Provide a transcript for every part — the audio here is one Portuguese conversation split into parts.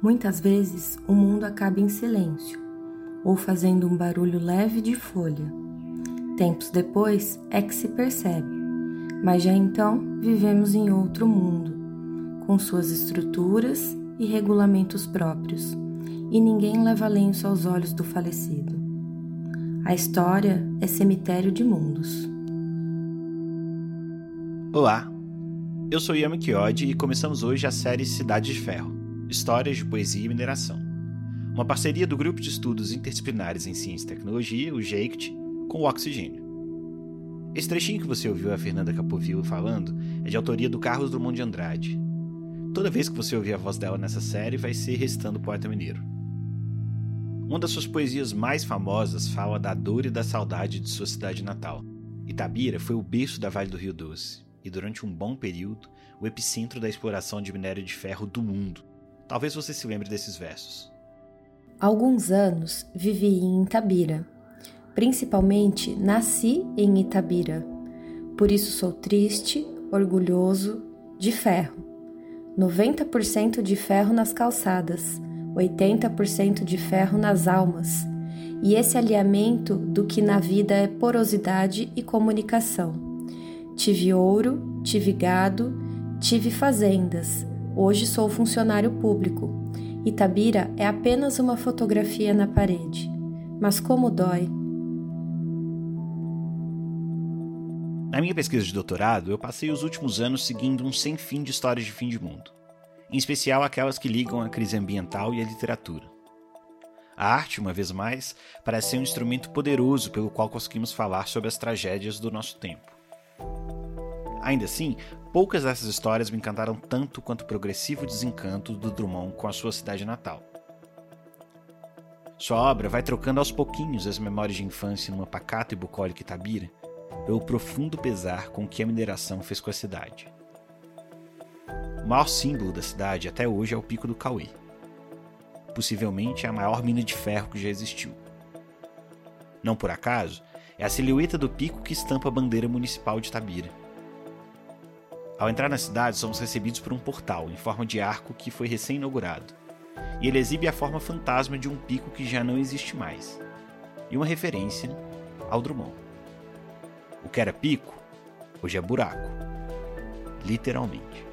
Muitas vezes o mundo acaba em silêncio ou fazendo um barulho leve de folha. Tempos depois é que se percebe, mas já então vivemos em outro mundo, com suas estruturas e regulamentos próprios, e ninguém leva lenço aos olhos do falecido. A história é cemitério de mundos. Olá, eu sou Yami Kiodi e começamos hoje a série Cidade de Ferro Histórias de Poesia e Mineração. Uma parceria do Grupo de Estudos Interdisciplinares em Ciência e Tecnologia, o GEICT, com o Oxigênio. Esse trechinho que você ouviu a Fernanda Capovil falando é de autoria do Carlos Drummond de Andrade. Toda vez que você ouvir a voz dela nessa série, vai ser recitando o poeta mineiro. Uma das suas poesias mais famosas fala da dor e da saudade de sua cidade natal. Itabira foi o berço da Vale do Rio Doce, e durante um bom período, o epicentro da exploração de minério de ferro do mundo. Talvez você se lembre desses versos. Alguns anos vivi em Itabira. Principalmente nasci em Itabira. Por isso sou triste, orgulhoso, de ferro. 90% de ferro nas calçadas, 80% de ferro nas almas. E esse alinhamento do que na vida é porosidade e comunicação Tive ouro, tive gado, tive fazendas. Hoje sou funcionário público. Itabira é apenas uma fotografia na parede. Mas como dói. Na minha pesquisa de doutorado, eu passei os últimos anos seguindo um sem fim de histórias de fim de mundo, em especial aquelas que ligam a crise ambiental e a literatura. A arte, uma vez mais, parece ser um instrumento poderoso pelo qual conseguimos falar sobre as tragédias do nosso tempo. Ainda assim, poucas dessas histórias me encantaram tanto quanto o progressivo desencanto do Drummond com a sua cidade natal. Sua obra vai trocando aos pouquinhos as memórias de infância numa pacata e bucólica Itabira pelo profundo pesar com que a mineração fez com a cidade. O maior símbolo da cidade até hoje é o Pico do Cauê. Possivelmente a maior mina de ferro que já existiu. Não por acaso, é a silhueta do pico que estampa a bandeira municipal de Itabira ao entrar na cidade, somos recebidos por um portal em forma de arco que foi recém-inaugurado, e ele exibe a forma fantasma de um pico que já não existe mais, e uma referência ao Drummond. O que era pico, hoje é buraco, literalmente.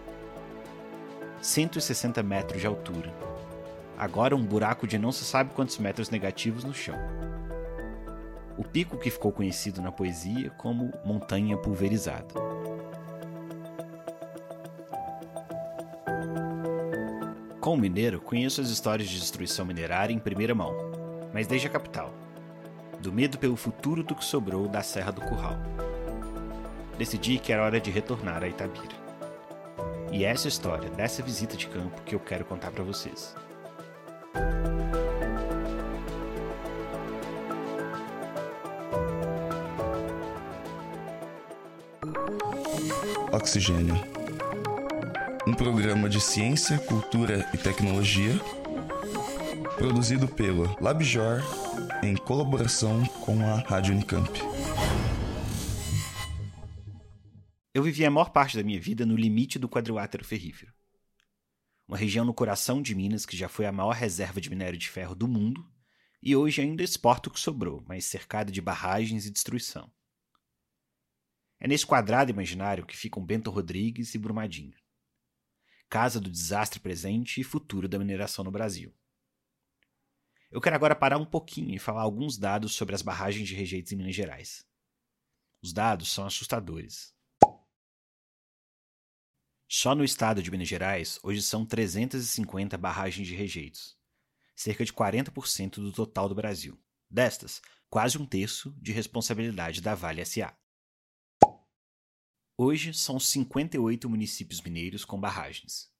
160 metros de altura, agora um buraco de não se sabe quantos metros negativos no chão. O pico que ficou conhecido na poesia como Montanha Pulverizada. Como mineiro, conheço as histórias de destruição minerária em primeira mão, mas desde a capital. Do medo pelo futuro do que sobrou da Serra do Curral. Decidi que era hora de retornar a Itabira. E é essa história dessa visita de campo que eu quero contar para vocês. Oxigênio um programa de ciência, cultura e tecnologia, produzido pelo LabJOR em colaboração com a Rádio Unicamp. Eu vivi a maior parte da minha vida no limite do quadrilátero ferrífero. Uma região no coração de Minas que já foi a maior reserva de minério de ferro do mundo e hoje ainda exporta o que sobrou, mas cercado de barragens e destruição. É nesse quadrado imaginário que ficam Bento Rodrigues e Brumadinho casa do desastre presente e futuro da mineração no Brasil. Eu quero agora parar um pouquinho e falar alguns dados sobre as barragens de rejeitos em Minas Gerais. Os dados são assustadores. Só no estado de Minas Gerais, hoje são 350 barragens de rejeitos, cerca de 40% do total do Brasil. Destas, quase um terço de responsabilidade da Vale SA. Hoje são 58 municípios mineiros com barragens.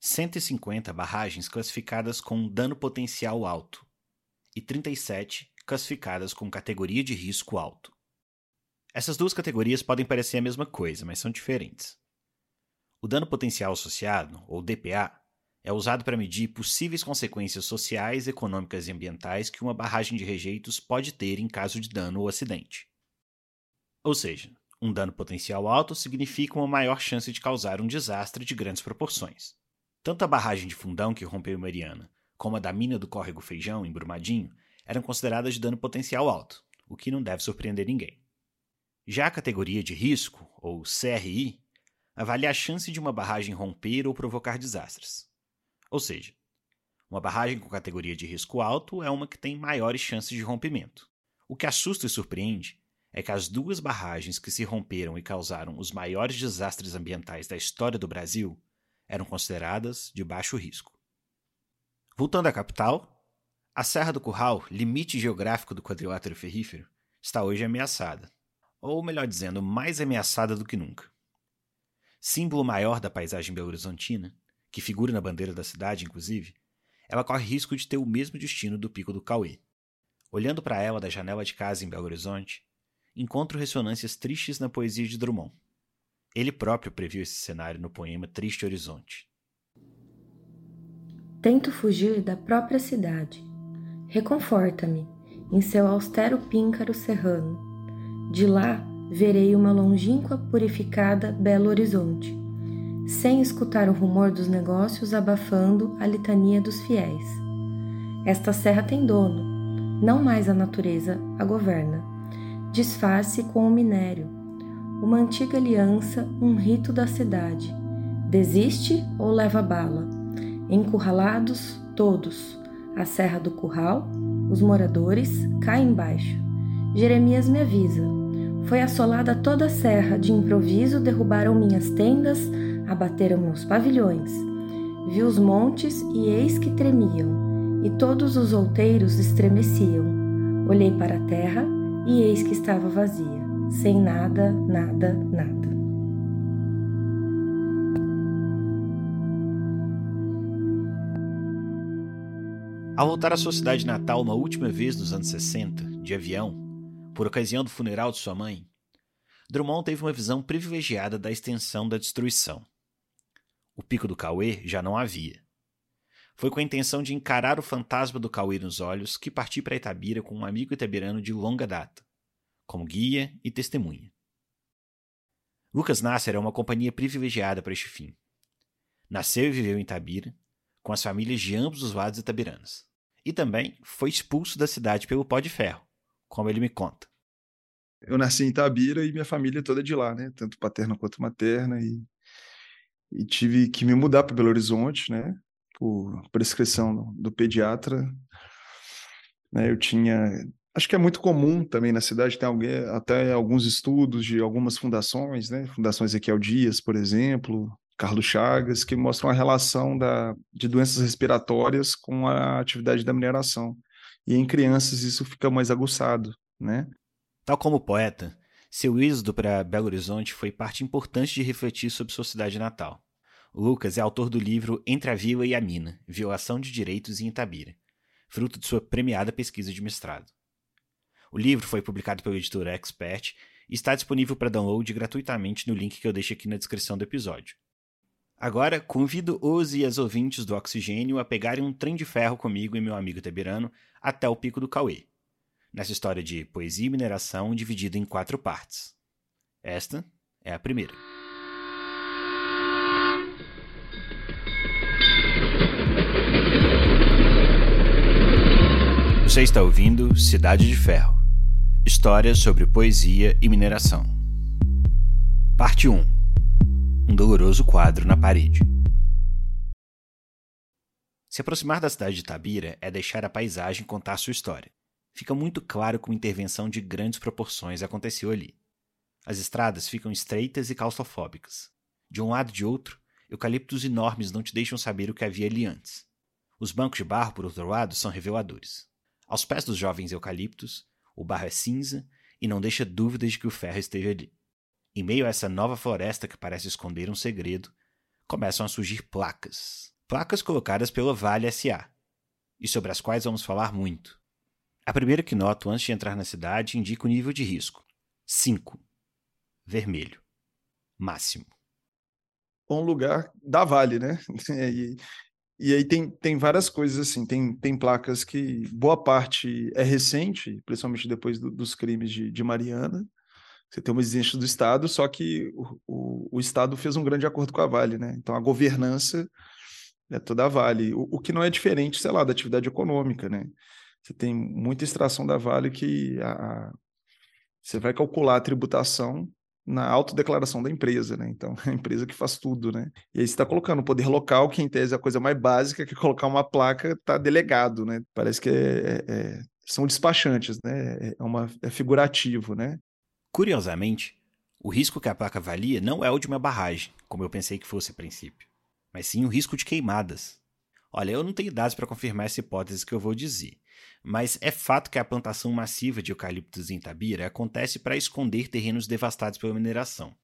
150 barragens classificadas com dano potencial alto e 37 classificadas com categoria de risco alto. Essas duas categorias podem parecer a mesma coisa, mas são diferentes. O dano potencial associado, ou DPA, é usado para medir possíveis consequências sociais, econômicas e ambientais que uma barragem de rejeitos pode ter em caso de dano ou acidente. Ou seja, um dano potencial alto significa uma maior chance de causar um desastre de grandes proporções. Tanto a barragem de Fundão, que rompeu Mariana, como a da mina do Córrego Feijão, em Brumadinho, eram consideradas de dano potencial alto, o que não deve surpreender ninguém. Já a categoria de risco, ou CRI, avalia a chance de uma barragem romper ou provocar desastres. Ou seja, uma barragem com categoria de risco alto é uma que tem maiores chances de rompimento. O que assusta e surpreende é que as duas barragens que se romperam e causaram os maiores desastres ambientais da história do Brasil eram consideradas de baixo risco. Voltando à capital, a Serra do Curral, limite geográfico do quadrilátero ferrífero, está hoje ameaçada, ou melhor dizendo, mais ameaçada do que nunca. Símbolo maior da paisagem belo-horizontina, que figura na bandeira da cidade, inclusive, ela corre risco de ter o mesmo destino do Pico do Cauê. Olhando para ela da janela de casa em Belo Horizonte, encontro ressonâncias tristes na poesia de Drummond. Ele próprio previu esse cenário no poema Triste Horizonte. Tento fugir da própria cidade. Reconforta-me em seu austero píncaro serrano. De lá verei uma longínqua purificada Belo Horizonte, sem escutar o rumor dos negócios abafando a litania dos fiéis. Esta serra tem dono, não mais a natureza a governa disfarce com o minério. Uma antiga aliança, um rito da cidade. Desiste ou leva bala? Encurralados, todos. A Serra do Curral, os moradores caem embaixo. Jeremias me avisa. Foi assolada toda a serra, de improviso derrubaram minhas tendas, abateram meus pavilhões. Vi os montes e eis que tremiam, e todos os outeiros estremeciam. Olhei para a terra e eis que estava vazia, sem nada, nada, nada. Ao voltar à sua cidade natal uma última vez nos anos 60, de avião, por ocasião do funeral de sua mãe, Drummond teve uma visão privilegiada da extensão da destruição. O pico do Cauê já não havia. Foi com a intenção de encarar o fantasma do Cauê nos olhos que parti para Itabira com um amigo itabirano de longa data, como guia e testemunha. Lucas Nasser é uma companhia privilegiada para este fim. Nasceu e viveu em Itabira, com as famílias de ambos os lados itabiranos. E também foi expulso da cidade pelo pó de ferro, como ele me conta. Eu nasci em Itabira e minha família é toda de lá, né? Tanto paterna quanto materna. E, e tive que me mudar para Belo Horizonte, né? Por prescrição do pediatra. Né, eu tinha. Acho que é muito comum também na cidade, tem alguém, até alguns estudos de algumas fundações, né? Fundação Ezequiel Dias, por exemplo, Carlos Chagas, que mostram a relação da, de doenças respiratórias com a atividade da mineração. E em crianças isso fica mais aguçado, né? Tal como poeta, seu êxodo para Belo Horizonte foi parte importante de refletir sobre sua cidade natal. Lucas é autor do livro Entre a Vila e a Mina Violação de Direitos em Itabira, fruto de sua premiada pesquisa de mestrado. O livro foi publicado pela editora Expert e está disponível para download gratuitamente no link que eu deixo aqui na descrição do episódio. Agora, convido os e as ouvintes do Oxigênio a pegarem um trem de ferro comigo e meu amigo Tabirano até o Pico do Cauê, nessa história de poesia e mineração dividida em quatro partes. Esta é a primeira. Você está ouvindo Cidade de Ferro Histórias sobre poesia e mineração. Parte 1 Um doloroso quadro na parede. Se aproximar da cidade de Tabira é deixar a paisagem contar sua história. Fica muito claro que uma intervenção de grandes proporções aconteceu ali. As estradas ficam estreitas e claustrofóbicas. De um lado e de outro, eucaliptos enormes não te deixam saber o que havia ali antes. Os bancos de barro, por outro lado, são reveladores. Aos pés dos jovens eucaliptos, o barro é cinza e não deixa dúvidas de que o ferro esteve ali. Em meio a essa nova floresta que parece esconder um segredo, começam a surgir placas. Placas colocadas pela Vale SA, e sobre as quais vamos falar muito. A primeira que noto antes de entrar na cidade indica o nível de risco: 5. Vermelho. Máximo. Um lugar da Vale, né? E, e aí tem, tem várias coisas assim, tem, tem placas que boa parte é recente, principalmente depois do, dos crimes de, de Mariana. Você tem uma exigência do Estado, só que o, o, o, Estado fez um grande acordo com a Vale, né? Então a governança é toda a Vale. O, o, que não é diferente, sei lá, da atividade econômica, né? Você tem muita extração da Vale que a, a, você vai calcular a tributação na autodeclaração da empresa, né? Então, é a empresa que faz tudo, né? E aí você está colocando o poder local, que em tese é a coisa mais básica, que é colocar uma placa, tá delegado, né? Parece que é, é, é são despachantes, né? É, uma, é figurativo, né? Curiosamente, o risco que a placa valia não é o de uma barragem, como eu pensei que fosse a princípio, mas sim o risco de queimadas. Olha, eu não tenho dados para confirmar essa hipótese que eu vou dizer, mas é fato que a plantação massiva de eucaliptos em Tabira acontece para esconder terrenos devastados pela mineração.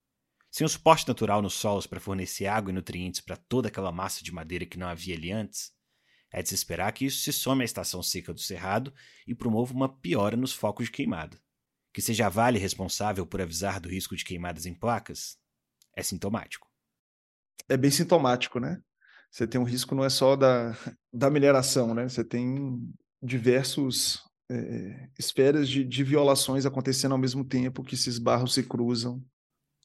Sem o suporte natural nos solos para fornecer água e nutrientes para toda aquela massa de madeira que não havia ali antes, é de se esperar que isso se some à estação seca do Cerrado e promova uma piora nos focos de queimada. Que seja a Vale responsável por avisar do risco de queimadas em placas é sintomático. É bem sintomático, né? Você tem um risco não é só da, da mineração, né? Você tem diversos é, esferas de, de violações acontecendo ao mesmo tempo que esses barros se cruzam.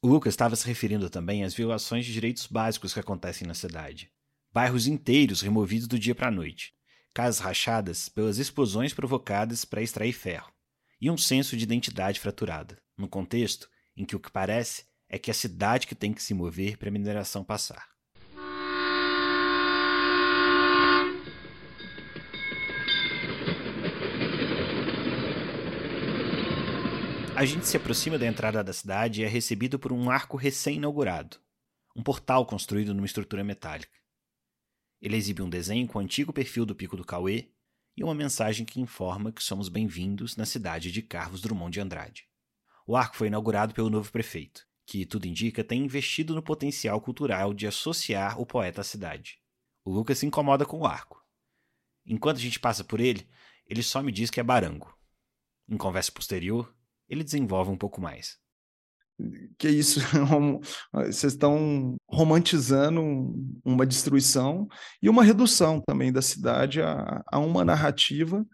O Lucas estava se referindo também às violações de direitos básicos que acontecem na cidade. Bairros inteiros removidos do dia para a noite, casas rachadas pelas explosões provocadas para extrair ferro, e um senso de identidade fraturada, num contexto em que o que parece é que é a cidade que tem que se mover para a mineração passar. A gente se aproxima da entrada da cidade e é recebido por um arco recém-inaugurado, um portal construído numa estrutura metálica. Ele exibe um desenho com o antigo perfil do Pico do Cauê e uma mensagem que informa que somos bem-vindos na cidade de Carlos Drummond de Andrade. O arco foi inaugurado pelo novo prefeito, que, tudo indica, tem investido no potencial cultural de associar o poeta à cidade. O Lucas se incomoda com o arco. Enquanto a gente passa por ele, ele só me diz que é barango. Em conversa posterior, ele desenvolve um pouco mais. Que isso, vocês estão romantizando uma destruição e uma redução também da cidade a, a uma narrativa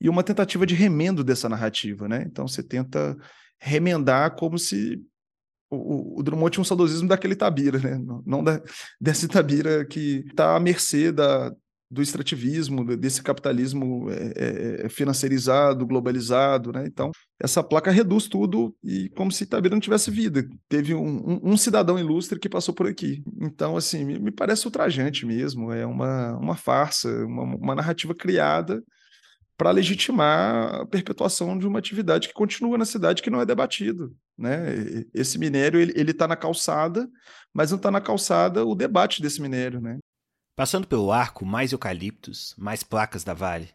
e uma tentativa de remendo dessa narrativa, né? Então você tenta remendar como se o, o Drummond tinha um saudosismo daquele Tabira, né? Não da, desse Tabira que está à mercê da, do extrativismo, desse capitalismo é, é, é, financiarizado, globalizado, né? Então, essa placa reduz tudo e como se Itabira não tivesse vida. Teve um, um, um, cidadão ilustre que passou por aqui. Então, assim, me, me parece ultrajante mesmo, é uma, uma farsa, uma, uma narrativa criada para legitimar a perpetuação de uma atividade que continua na cidade que não é debatido. Né? Esse minério ele está na calçada, mas não está na calçada o debate desse minério. Né? Passando pelo arco, mais eucaliptos, mais placas da Vale,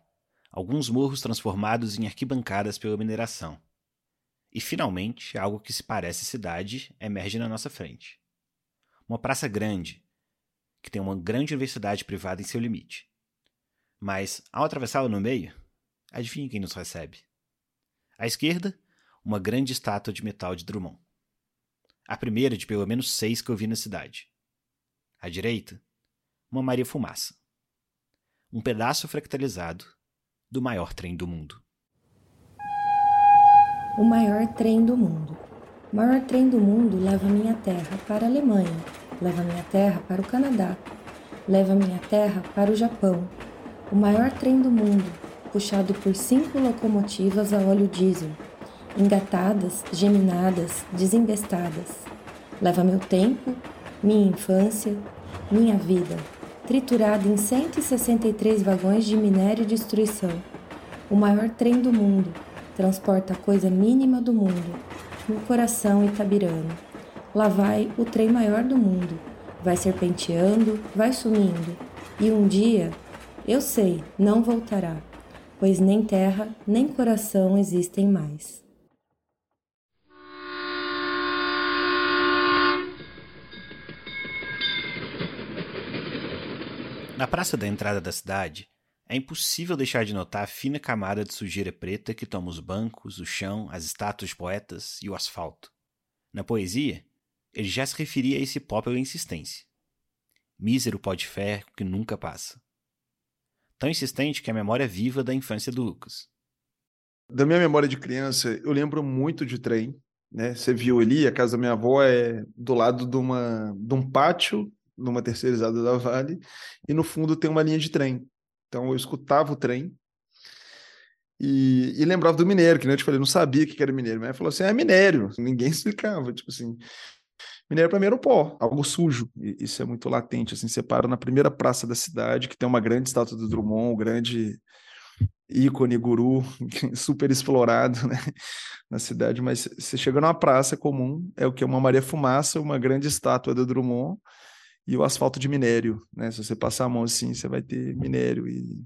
alguns morros transformados em arquibancadas pela mineração. E finalmente, algo que se parece cidade emerge na nossa frente. Uma praça grande, que tem uma grande universidade privada em seu limite. Mas, ao atravessá-la no meio, adivinhe quem nos recebe? À esquerda, uma grande estátua de metal de Drummond. A primeira de pelo menos seis que eu vi na cidade. À direita, uma Maria Fumaça. Um pedaço fractalizado do maior trem do mundo. O maior trem do mundo. O maior trem do mundo leva minha terra para a Alemanha, leva minha terra para o Canadá, leva minha terra para o Japão. O maior trem do mundo, puxado por cinco locomotivas a óleo diesel, engatadas, geminadas, desembestadas. Leva meu tempo, minha infância, minha vida triturado em 163 vagões de minério e destruição. O maior trem do mundo transporta a coisa mínima do mundo, no coração itabirano. Lá vai o trem maior do mundo, vai serpenteando, vai sumindo, e um dia, eu sei, não voltará, pois nem terra nem coração existem mais. Na praça da entrada da cidade, é impossível deixar de notar a fina camada de sujeira preta que toma os bancos, o chão, as estátuas de poetas e o asfalto. Na poesia, ele já se referia a esse pó pela insistência. Mísero pó de ferro que nunca passa. Tão insistente que a memória é viva da infância do Lucas. Da minha memória de criança, eu lembro muito de trem. Né? Você viu ali, a casa da minha avó é do lado de, uma, de um pátio numa terceirizada da Vale, e no fundo tem uma linha de trem. Então eu escutava o trem e, e lembrava do minério, que né, eu te falei, não sabia o que era minério, mas falou assim: é minério. Ninguém explicava, tipo assim. Minério para mim era pó, algo sujo. E isso é muito latente. Assim, você para na primeira praça da cidade, que tem uma grande estátua do Drummond, um grande ícone, guru, super explorado né, na cidade, mas você chega numa praça comum, é o que? Uma Maria Fumaça, uma grande estátua do Drummond e o asfalto de minério, né? Se você passar a mão assim, você vai ter minério e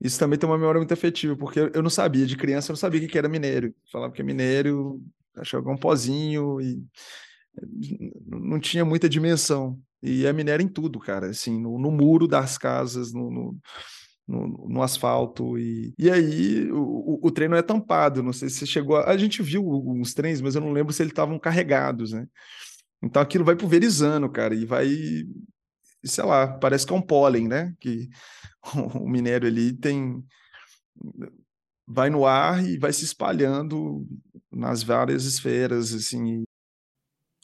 isso também tem uma memória muito afetiva, porque eu não sabia, de criança eu não sabia o que era minério. Falava que é minério, achava um pozinho e não tinha muita dimensão. E é minério em tudo, cara, assim, no, no muro das casas, no, no no, no, asfalto. E, e aí o, o, trem não é tampado. Não sei se chegou. A, a gente viu uns trens, mas eu não lembro se eles estavam carregados, né? Então aquilo vai pulverizando, cara, e vai. Sei lá, parece que é um pólen, né? Que o minério ali tem. Vai no ar e vai se espalhando nas várias esferas, assim.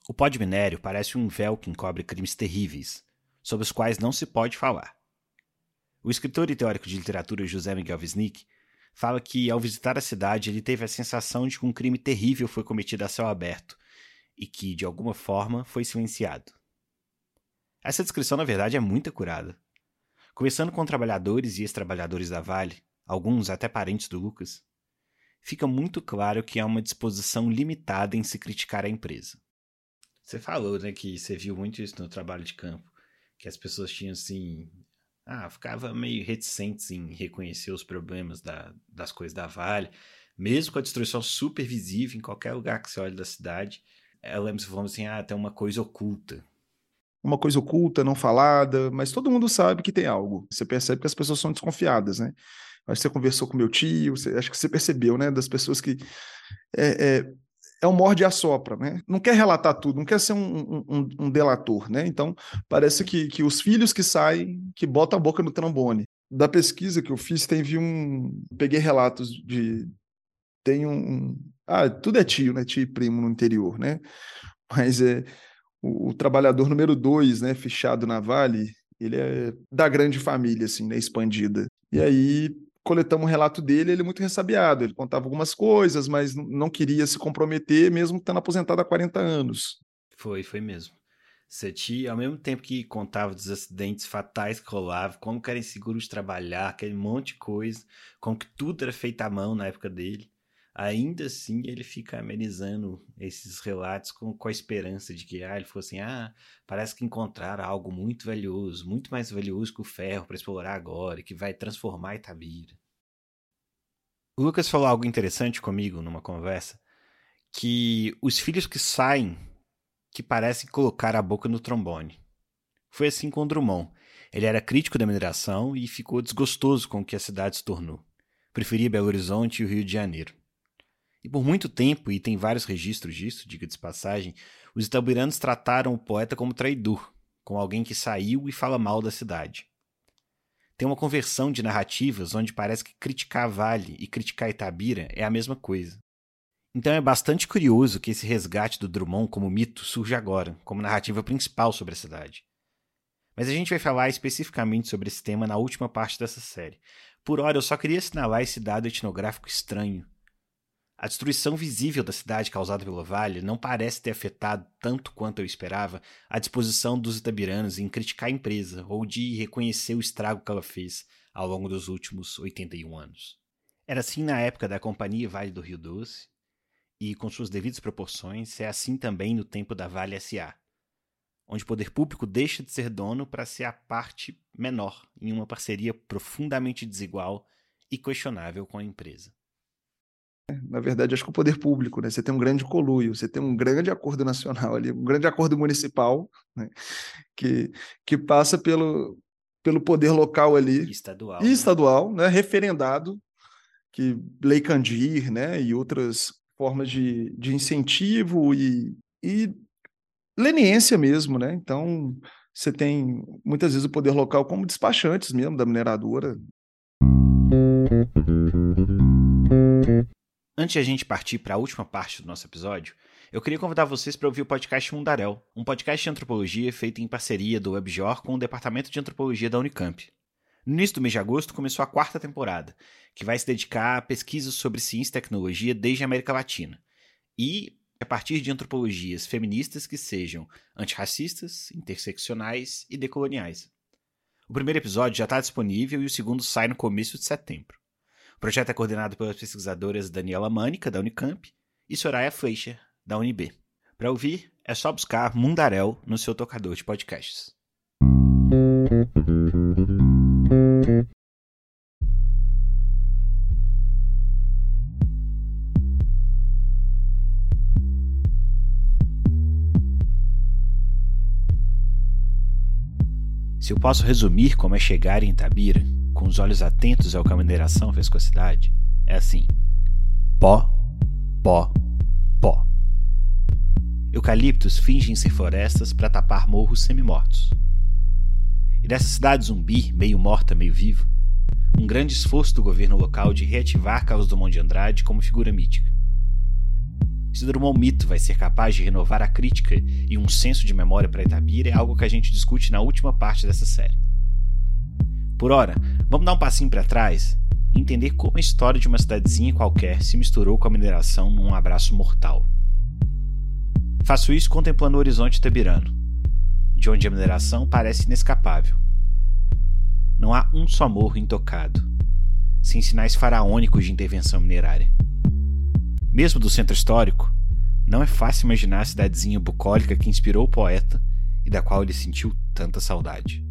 O pó de minério parece um véu que encobre crimes terríveis, sobre os quais não se pode falar. O escritor e teórico de literatura José Miguel Wisnik fala que, ao visitar a cidade, ele teve a sensação de que um crime terrível foi cometido a céu aberto e que, de alguma forma, foi silenciado. Essa descrição, na verdade, é muito acurada. Conversando com trabalhadores e ex-trabalhadores da Vale, alguns até parentes do Lucas, fica muito claro que há uma disposição limitada em se criticar a empresa. Você falou, né, que você viu muito isso no trabalho de campo, que as pessoas tinham assim ah, ficava meio reticentes em reconhecer os problemas da, das coisas da Vale, mesmo com a destruição super visível em qualquer lugar que você olhe da cidade. Eu lembro se falando assim, ah, tem uma coisa oculta. Uma coisa oculta, não falada, mas todo mundo sabe que tem algo. Você percebe que as pessoas são desconfiadas, né? Acho que você conversou com meu tio, você, acho que você percebeu, né? Das pessoas que é, é, é um morde a sopra, né? Não quer relatar tudo, não quer ser um, um, um, delator, né? Então, parece que, que os filhos que saem, que botam a boca no trombone. Da pesquisa que eu fiz, teve um... Peguei relatos de... Tem um... Ah, tudo é tio, né? Tio e primo no interior, né? Mas é... O, o trabalhador número dois, né? Fichado na Vale, ele é da grande família, assim, né? Expandida. E aí coletamos um relato dele, ele é muito ressabiado. Ele contava algumas coisas, mas não queria se comprometer, mesmo estando aposentado há 40 anos. Foi, foi mesmo. Seti, ao mesmo tempo que contava dos acidentes fatais que rolavam, como que era inseguro de trabalhar, aquele monte de coisa, como que tudo era feito à mão na época dele, ainda assim ele fica amenizando esses relatos com, com a esperança de que ah, ele fosse assim, ah, parece que encontraram algo muito valioso, muito mais valioso que o ferro para explorar agora, que vai transformar Itabira. O Lucas falou algo interessante comigo numa conversa, que os filhos que saem que parecem colocar a boca no trombone. Foi assim com Drummond. Ele era crítico da mineração e ficou desgostoso com o que a cidade se tornou. Preferia Belo Horizonte e o Rio de Janeiro. E por muito tempo, e tem vários registros disso, diga de passagem, os itabiranos trataram o poeta como traidor, como alguém que saiu e fala mal da cidade. Tem uma conversão de narrativas onde parece que criticar Vale e criticar Itabira é a mesma coisa. Então é bastante curioso que esse resgate do Drummond como mito surja agora, como narrativa principal sobre a cidade. Mas a gente vai falar especificamente sobre esse tema na última parte dessa série. Por hora, eu só queria assinalar esse dado etnográfico estranho a destruição visível da cidade causada pelo Vale não parece ter afetado tanto quanto eu esperava a disposição dos itabiranos em criticar a empresa ou de reconhecer o estrago que ela fez ao longo dos últimos 81 anos. Era assim na época da Companhia Vale do Rio Doce, e com suas devidas proporções, é assim também no tempo da Vale SA, onde o poder público deixa de ser dono para ser a parte menor em uma parceria profundamente desigual e questionável com a empresa. Na verdade, acho que o poder público, né? Você tem um grande coluio, você tem um grande acordo nacional ali, um grande acordo municipal, né? que, que passa pelo, pelo poder local ali. Estadual. E né? estadual, né? Referendado, que Lei Candir, né? E outras formas de, de incentivo e, e leniência mesmo, né? Então, você tem muitas vezes o poder local como despachantes mesmo da mineradora. Antes de a gente partir para a última parte do nosso episódio, eu queria convidar vocês para ouvir o podcast Mundaréu, um podcast de antropologia feito em parceria do WebJor com o Departamento de Antropologia da Unicamp. No início do mês de agosto começou a quarta temporada, que vai se dedicar a pesquisas sobre ciência e tecnologia desde a América Latina. E a partir de antropologias feministas que sejam antirracistas, interseccionais e decoloniais. O primeiro episódio já está disponível e o segundo sai no começo de setembro. Projeto é coordenado pelas pesquisadoras Daniela Mânica, da Unicamp, e Soraya Fleischer, da UNB. Para ouvir, é só buscar Mundarel no seu tocador de podcasts. Se eu posso resumir como é chegar em Itabira, com os olhos atentos ao que a mineração fez com a cidade, é assim: pó, pó, pó. Eucaliptos fingem ser florestas para tapar morros semi-mortos. E nessa cidade zumbi, meio morta, meio viva, um grande esforço do governo local de reativar Carlos Drummond de Andrade como figura mítica. Se Drummond Mito vai ser capaz de renovar a crítica e um senso de memória para Itabira é algo que a gente discute na última parte dessa série. Por ora, vamos dar um passinho para trás e entender como a história de uma cidadezinha qualquer se misturou com a mineração num abraço mortal. Faço isso contemplando o horizonte itabirano, de onde a mineração parece inescapável. Não há um só morro intocado, sem sinais faraônicos de intervenção minerária. Mesmo do centro histórico, não é fácil imaginar a cidadezinha bucólica que inspirou o poeta e da qual ele sentiu tanta saudade.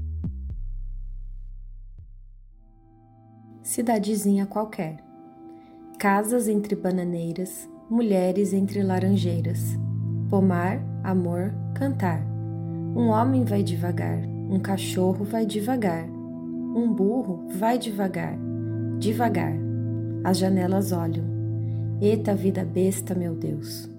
Cidadezinha qualquer. Casas entre bananeiras, mulheres entre laranjeiras. Pomar, amor, cantar. Um homem vai devagar, um cachorro vai devagar, um burro vai devagar, devagar. As janelas olham. Eita vida besta, meu Deus.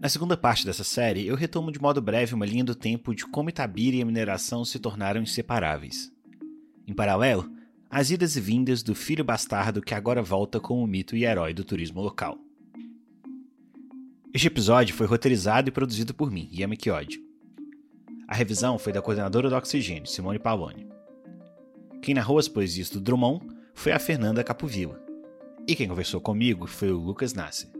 Na segunda parte dessa série, eu retomo de modo breve uma linha do tempo de como Itabira e a mineração se tornaram inseparáveis. Em paralelo, as idas e vindas do filho bastardo que agora volta como mito e herói do turismo local. Este episódio foi roteirizado e produzido por mim, Yama Kiod. A revisão foi da coordenadora do Oxigênio, Simone Pavone. Quem narrou as poesias do Drummond foi a Fernanda Capovilla. E quem conversou comigo foi o Lucas Nasser.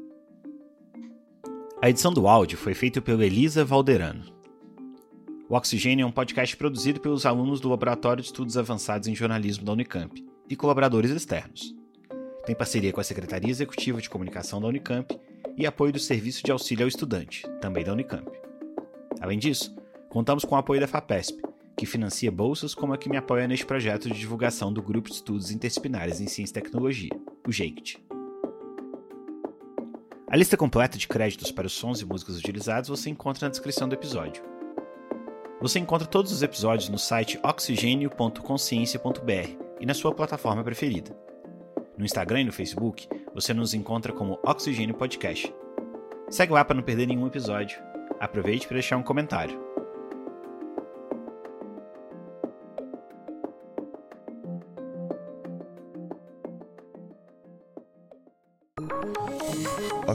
A edição do áudio foi feita pelo Elisa Valderano. O Oxigênio é um podcast produzido pelos alunos do Laboratório de Estudos Avançados em Jornalismo da Unicamp e colaboradores externos. Tem parceria com a Secretaria Executiva de Comunicação da Unicamp e apoio do Serviço de Auxílio ao Estudante, também da Unicamp. Além disso, contamos com o apoio da FAPESP, que financia bolsas como a que me apoia neste projeto de divulgação do Grupo de Estudos Interdisciplinares em Ciência e Tecnologia, o GEICT. A lista completa de créditos para os sons e músicas utilizados você encontra na descrição do episódio. Você encontra todos os episódios no site oxigênio.consciência.br e na sua plataforma preferida. No Instagram e no Facebook, você nos encontra como Oxigênio Podcast. Segue lá para não perder nenhum episódio. Aproveite para deixar um comentário.